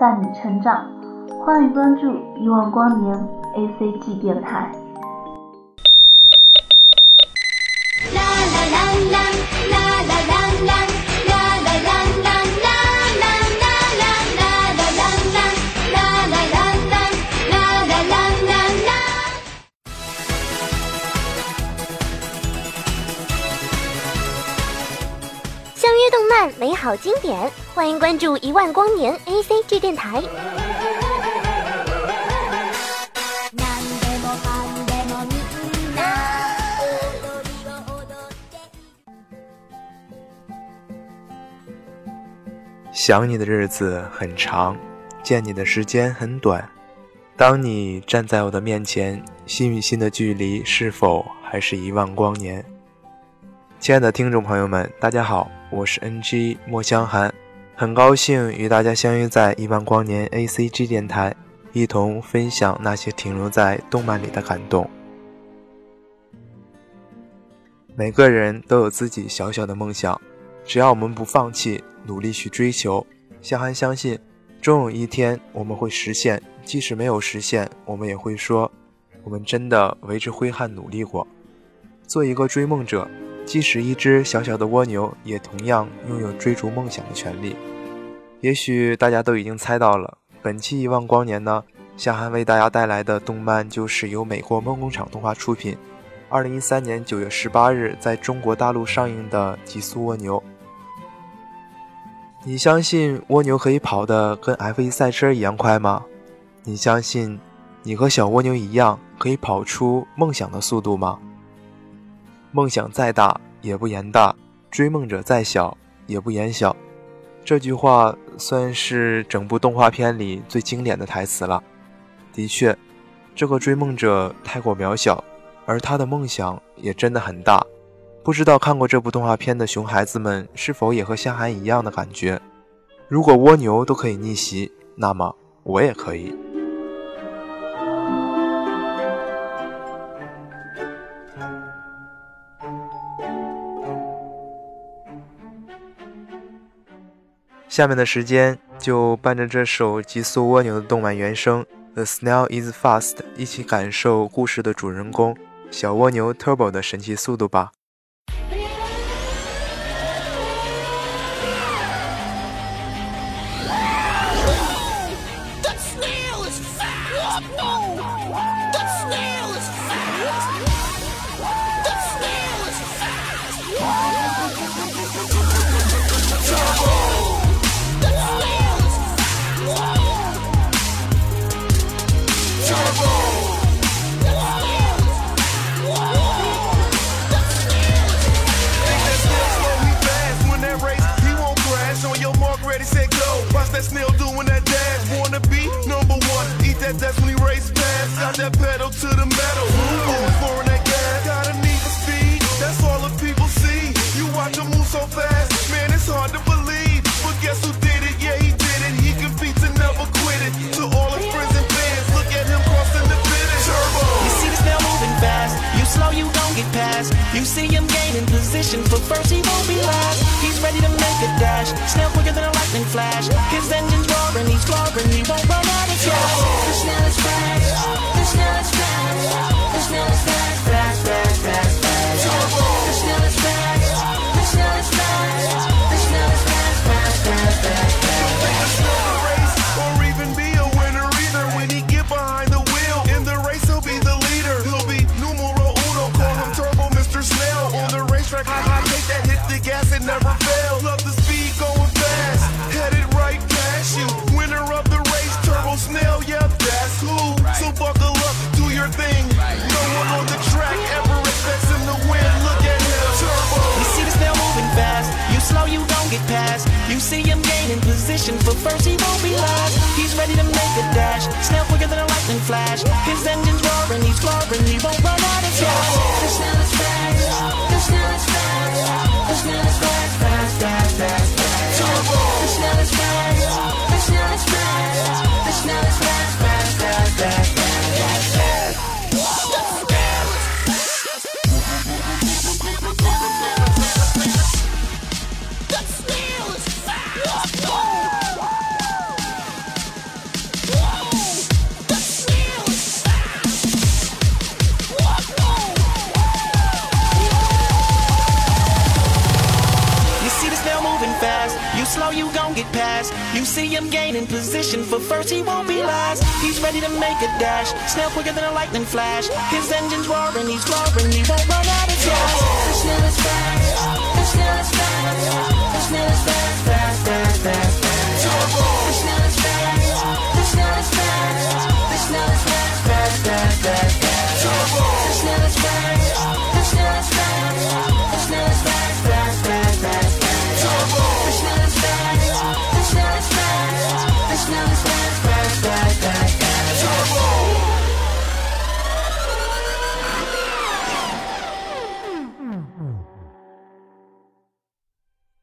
伴你成长，欢迎关注一万光年 ACG 电台。美好经典，欢迎关注一万光年 A C G 电台。想你的日子很长，见你的时间很短。当你站在我的面前，心与心的距离是否还是一万光年？亲爱的听众朋友们，大家好，我是 NG 莫香寒，很高兴与大家相遇在一万光年 ACG 电台，一同分享那些停留在动漫里的感动。每个人都有自己小小的梦想，只要我们不放弃，努力去追求，香寒相信，终有一天我们会实现。即使没有实现，我们也会说，我们真的为之挥汗努力过。做一个追梦者。即使一只小小的蜗牛，也同样拥有追逐梦想的权利。也许大家都已经猜到了，本期《一万光年》呢，夏涵为大家带来的动漫就是由美国梦工厂动画出品，二零一三年九月十八日在中国大陆上映的《极速蜗牛》。你相信蜗牛可以跑得跟 F1 赛车一样快吗？你相信你和小蜗牛一样可以跑出梦想的速度吗？梦想再大也不言大，追梦者再小也不言小。这句话算是整部动画片里最经典的台词了。的确，这个追梦者太过渺小，而他的梦想也真的很大。不知道看过这部动画片的熊孩子们是否也和夏涵一样的感觉？如果蜗牛都可以逆袭，那么我也可以。下面的时间就伴着这首极速蜗牛的动漫原声《The Snail Is Fast》，一起感受故事的主人公小蜗牛 Turbo 的神奇速度吧。fast. Man, it's hard to believe. But guess who did it? Yeah, he did it. He competes and never quit it. To all his friends and fans, look at him crossing the finish. Turbo. You see the snail moving fast. You slow, you don't get past. You see him gaining position, but first he won't be last. He's ready to make a dash. Snail quicker than a lightning flash. His engine's roaring, he's roaring. He won't run out of gas. The snail is fast. The snail is fast. The snail is fast. But first he won't be last. He's ready to make a dash, snail quicker than a lightning flash. His engine's roaring, he's roaring, he won't run pass. You see him gaining position, for first he won't be last. He's ready to make a dash, snail quicker than a lightning flash. His engine's roaring, he's roaring, he won't run out of gas. The snail is fast, the snail is fast, the snail is fast, fast, fast, fast,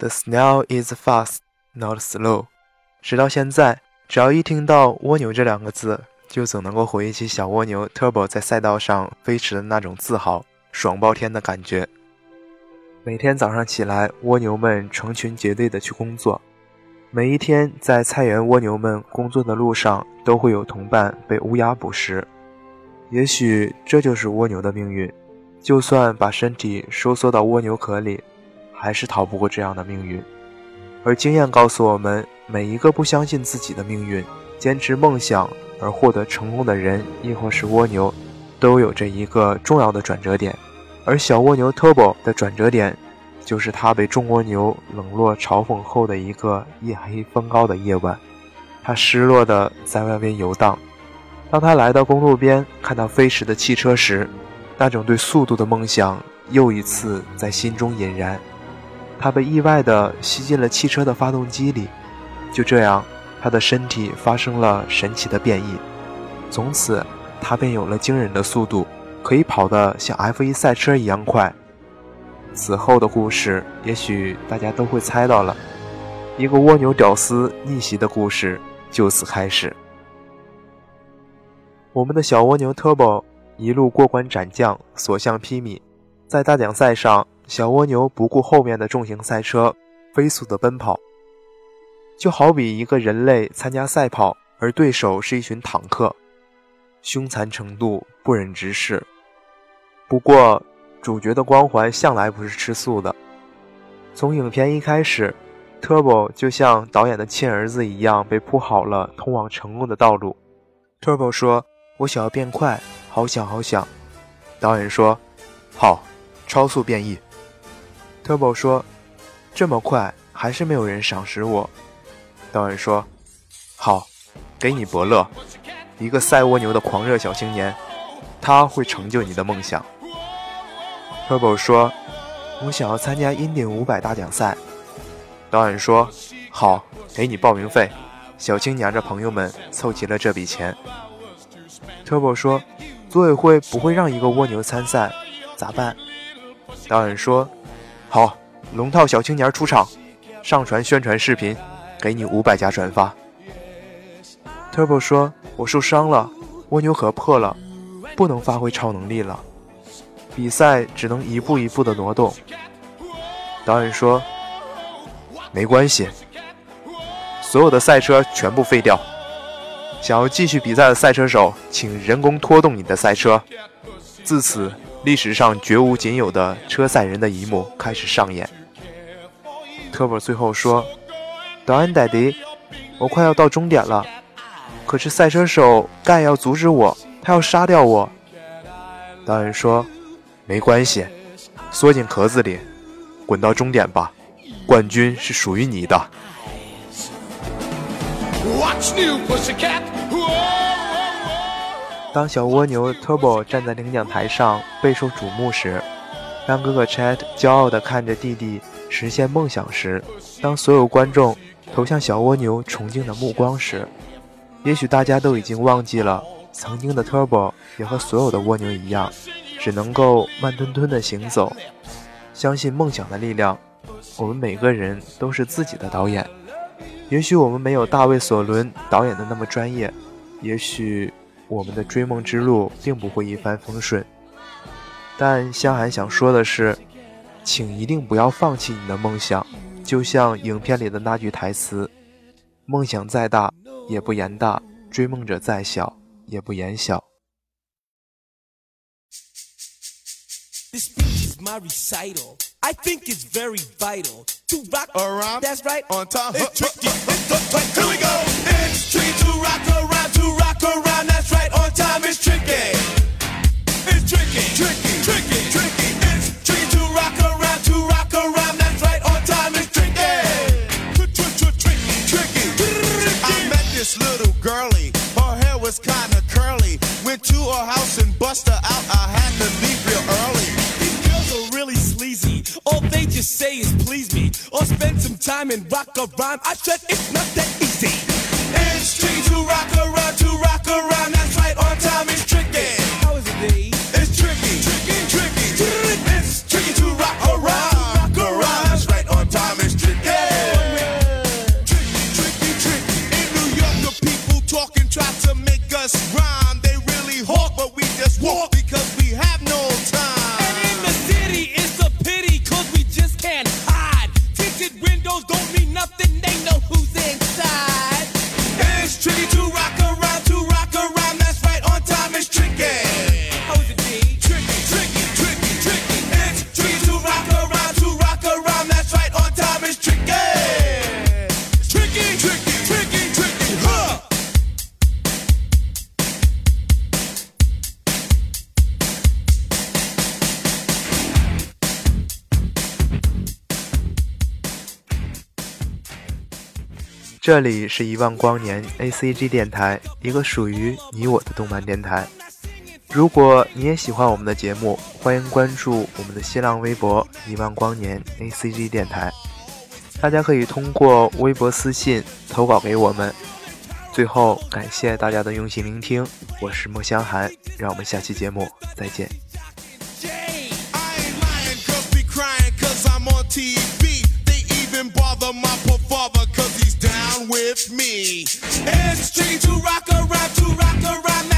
The snail is fast, not slow。直到现在，只要一听到蜗牛这两个字，就总能够回忆起小蜗牛 Turbo 在赛道上飞驰的那种自豪、爽爆天的感觉。每天早上起来，蜗牛们成群结队的去工作。每一天在菜园蜗牛们工作的路上，都会有同伴被乌鸦捕食。也许这就是蜗牛的命运，就算把身体收缩到蜗牛壳里，还是逃不过这样的命运。而经验告诉我们，每一个不相信自己的命运、坚持梦想而获得成功的人，亦或是蜗牛，都有着一个重要的转折点。而小蜗牛 Turbo 的转折点，就是他被众蜗牛冷落嘲讽后的一个夜黑风高的夜晚，他失落地在外边游荡。当他来到公路边，看到飞驰的汽车时，那种对速度的梦想又一次在心中引燃。他被意外地吸进了汽车的发动机里，就这样，他的身体发生了神奇的变异。从此，他便有了惊人的速度，可以跑得像 F1 赛车一样快。此后的故事，也许大家都会猜到了，一个蜗牛屌丝逆袭的故事就此开始。我们的小蜗牛 Turbo 一路过关斩将，所向披靡，在大奖赛上，小蜗牛不顾后面的重型赛车，飞速地奔跑，就好比一个人类参加赛跑，而对手是一群坦克，凶残程度不忍直视。不过，主角的光环向来不是吃素的。从影片一开始，Turbo 就像导演的亲儿子一样，被铺好了通往成功的道路。Turbo 说：“我想要变快，好想好想。”导演说：“好，超速变异。”Turbo 说：“这么快，还是没有人赏识我。”导演说：“好，给你伯乐，一个赛蜗牛的狂热小青年，他会成就你的梦想。”Turbo 说：“我想要参加印第五百大奖赛。”导演说：“好，给你报名费。”小青年着朋友们凑齐了这笔钱。Turbo 说：“组委会不会让一个蜗牛参赛，咋办？”导演说：“好，龙套小青年出场，上传宣传视频，给你五百加转发。”Turbo 说：“我受伤了，蜗牛壳破了，不能发挥超能力了，比赛只能一步一步的挪动。”导演说：“没关系，所有的赛车全部废掉。想要继续比赛的赛车手，请人工拖动你的赛车。自此，历史上绝无仅有的车赛人的一幕开始上演。”Turbo 最后说：“导演爹地我快要到终点了，可是赛车手盖要阻止我，他要杀掉我。”导演说：“没关系，缩进壳子里，滚到终点吧，冠军是属于你的。” Watch new pussycat. 当小蜗牛 Turbo 站在领奖台上备受瞩目时，当哥哥 Chat 骄傲地看着弟弟实现梦想时，当所有观众投向小蜗牛崇敬的目光时，也许大家都已经忘记了曾经的 Turbo 也和所有的蜗牛一样，只能够慢吞吞地行走。相信梦想的力量，我们每个人都是自己的导演。也许我们没有大卫·索伦导演的那么专业，也许我们的追梦之路并不会一帆风顺但香涵想说的是请一定不要放弃你的梦想就像影片里的那句台词梦想再大也不言大追梦者再小也不言小 this is my recital i think it's very vital to rock around that's right on top here we go say is please me or spend some time and rock a rhyme. I said it's not that easy. It's streets who 这里是一万光年 ACG 电台，一个属于你我的动漫电台。如果你也喜欢我们的节目，欢迎关注我们的新浪微博，一万光年 ACG 电台。大家可以通过微博私信投稿给我们。最后感谢大家的用心聆听，我是莫香寒，让我们下期节目再见。with me. It's to rock a to rock a.